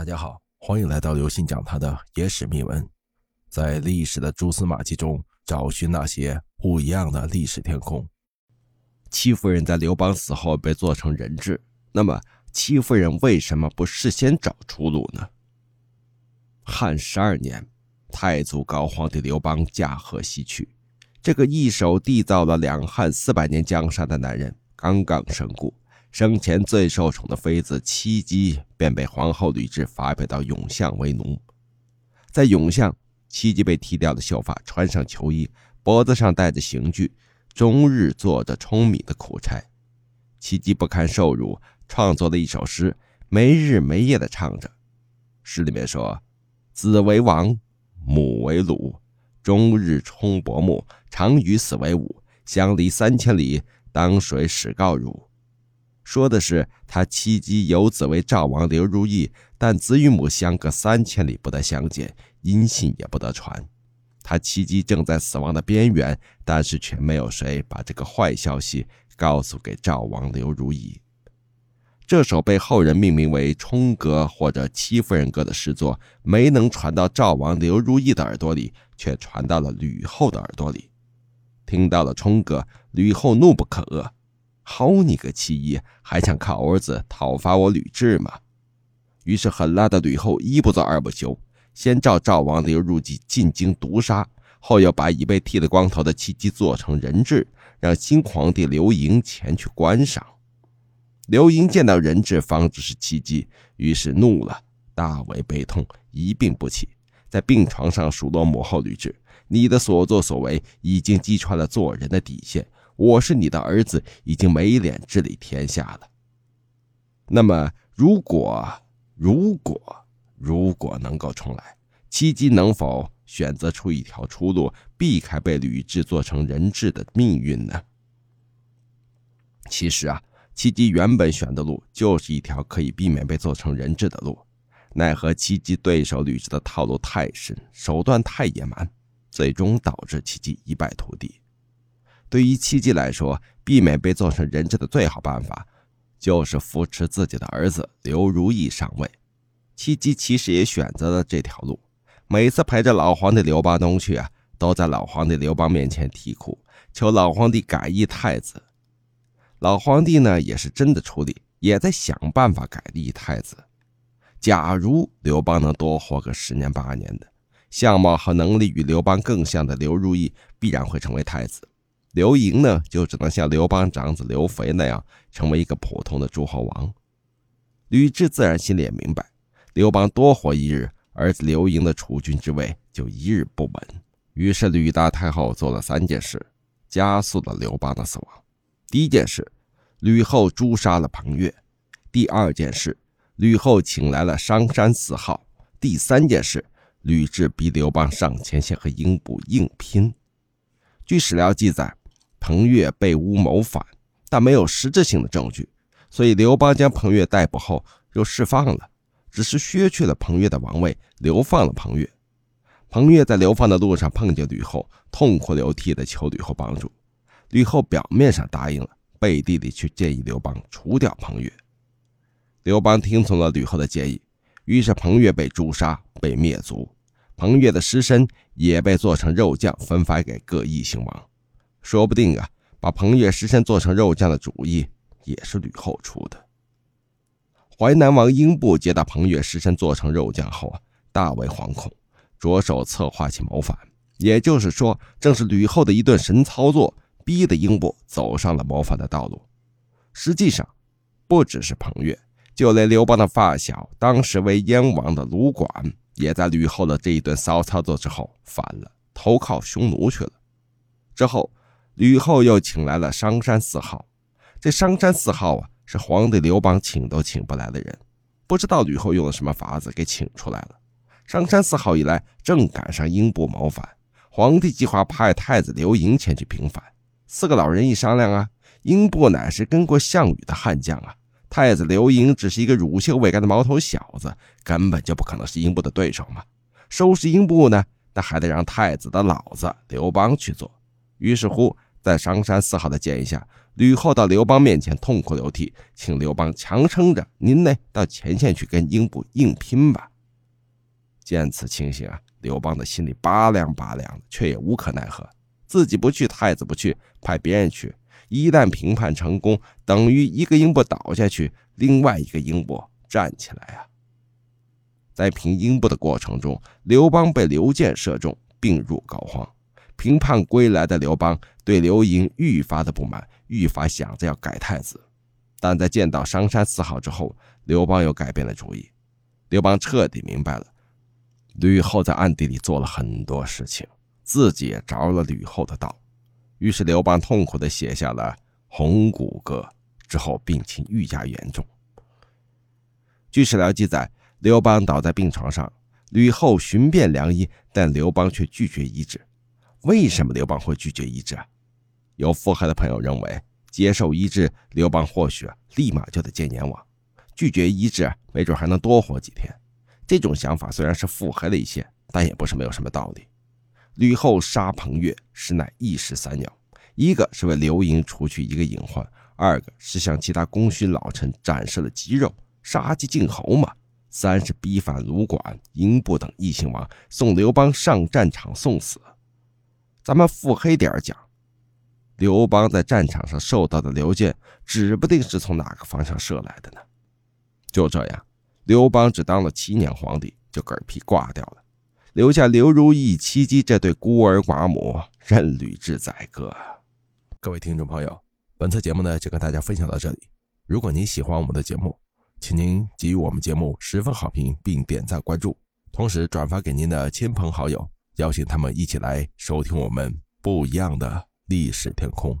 大家好，欢迎来到刘信讲他的野史秘闻，在历史的蛛丝马迹中找寻那些不一样的历史天空。戚夫人在刘邦死后被做成人质，那么戚夫人为什么不事先找出路呢？汉十二年，太祖高皇帝刘邦驾鹤西去，这个一手缔造了两汉四百年江山的男人刚刚身故。生前最受宠的妃子戚姬便被皇后吕雉发配到永巷为奴。在永巷，戚姬被剃掉了秀发，穿上囚衣，脖子上戴着刑具，终日做着舂米的苦差。戚姬不堪受辱，创作了一首诗，没日没夜地唱着。诗里面说：“子为王，母为虏，终日冲薄暮，常与死为伍。相离三千里，当水使告汝？”说的是他妻姬有子为赵王刘如意，但子与母相隔三千里，不得相见，音信也不得传。他妻姬正在死亡的边缘，但是却没有谁把这个坏消息告诉给赵王刘如意。这首被后人命名为《冲歌》或者《戚夫人歌》的诗作，没能传到赵王刘如意的耳朵里，却传到了吕后的耳朵里。听到了《冲歌》，吕后怒不可遏。好你个七姨，还想靠儿子讨伐我吕雉吗？于是狠辣的吕后一不做二不休，先召赵王刘如意进京毒杀，后又把已被剃了光头的戚姬做成人质，让新皇帝刘盈前去观赏。刘盈见到人质方知是戚姬，于是怒了，大为悲痛，一病不起，在病床上数落母后吕雉：“你的所作所为已经击穿了做人的底线。”我是你的儿子，已经没脸治理天下了。那么，如果如果如果能够重来，戚姬能否选择出一条出路，避开被吕雉做成人质的命运呢？其实啊，戚姬原本选的路就是一条可以避免被做成人质的路，奈何戚姬对手吕雉的套路太深，手段太野蛮，最终导致戚姬一败涂地。对于戚姬来说，避免被做成人质的最好办法，就是扶持自己的儿子刘如意上位。戚姬其实也选择了这条路，每次陪着老皇帝刘邦东去啊，都在老皇帝刘邦面前啼哭，求老皇帝改立太子。老皇帝呢，也是真的出力，也在想办法改立太子。假如刘邦能多活个十年八年的，相貌和能力与刘邦更像的刘如意，必然会成为太子。刘盈呢，就只能像刘邦长子刘肥那样，成为一个普通的诸侯王。吕雉自然心里也明白，刘邦多活一日，儿子刘盈的储君之位就一日不稳。于是吕大太后做了三件事，加速了刘邦的死亡。第一件事，吕后诛杀了彭越；第二件事，吕后请来了商山四号；第三件事，吕雉逼刘邦上前线和英布硬拼。据史料记载。彭越被诬谋反，但没有实质性的证据，所以刘邦将彭越逮捕后又释放了，只是削去了彭越的王位，流放了彭越。彭越在流放的路上碰见吕后，痛哭流涕地求吕后帮助。吕后表面上答应了，背地里却建议刘邦除掉彭越。刘邦听从了吕后的建议，于是彭越被诛杀，被灭族，彭越的尸身也被做成肉酱分发给各异姓王。说不定啊，把彭越尸身做成肉酱的主意也是吕后出的。淮南王英布接到彭越尸身做成肉酱后啊，大为惶恐，着手策划起谋反。也就是说，正是吕后的一顿神操作，逼得英布走上了谋反的道路。实际上，不只是彭越，就连刘邦的发小，当时为燕王的卢管，也在吕后的这一顿骚操作之后反了，投靠匈奴去了。之后。吕后又请来了商山四号，这商山四号啊，是皇帝刘邦请都请不来的人，不知道吕后用了什么法子给请出来了。商山四号一来，正赶上英布谋反，皇帝计划派太子刘盈前去平反。四个老人一商量啊，英布乃是跟过项羽的悍将啊，太子刘盈只是一个乳臭未干的毛头小子，根本就不可能是英布的对手嘛。收拾英布呢，那还得让太子的老子刘邦去做。于是乎。在商山四号的建议下，吕后到刘邦面前痛哭流涕，请刘邦强撑着，您呢到前线去跟英布硬拼吧。见此情形啊，刘邦的心里拔凉拔凉的，却也无可奈何。自己不去，太子不去，派别人去。一旦评判成功，等于一个英布倒下去，另外一个英布站起来啊。在平英布的过程中，刘邦被刘建射中，病入膏肓。评判归来的刘邦对刘盈愈发的不满，愈发想着要改太子。但在见到商山四号之后，刘邦又改变了主意。刘邦彻底明白了，吕后在暗地里做了很多事情，自己也着了吕后的道。于是刘邦痛苦的写下了《红谷歌》，之后病情愈加严重。据史料记载，刘邦倒在病床上，吕后寻遍良医，但刘邦却拒绝医治。为什么刘邦会拒绝医治？有腹黑的朋友认为，接受医治，刘邦或许立马就得见阎王；拒绝医治，没准还能多活几天。这种想法虽然是腹黑了一些，但也不是没有什么道理。吕后杀彭越，实乃一石三鸟：一个是为刘盈除去一个隐患，二个是向其他功勋老臣展示了肌肉，杀鸡儆猴嘛；三是逼反卢管、英布等异姓王，送刘邦上战场送死。咱们腹黑点讲，刘邦在战场上受到的流箭，指不定是从哪个方向射来的呢。就这样，刘邦只当了七年皇帝，就嗝屁挂掉了，留下刘如意、戚姬这对孤儿寡母任吕雉宰割。各位听众朋友，本次节目呢就跟大家分享到这里。如果您喜欢我们的节目，请您给予我们节目十分好评，并点赞关注，同时转发给您的亲朋好友。邀请他们一起来收听我们不一样的历史天空。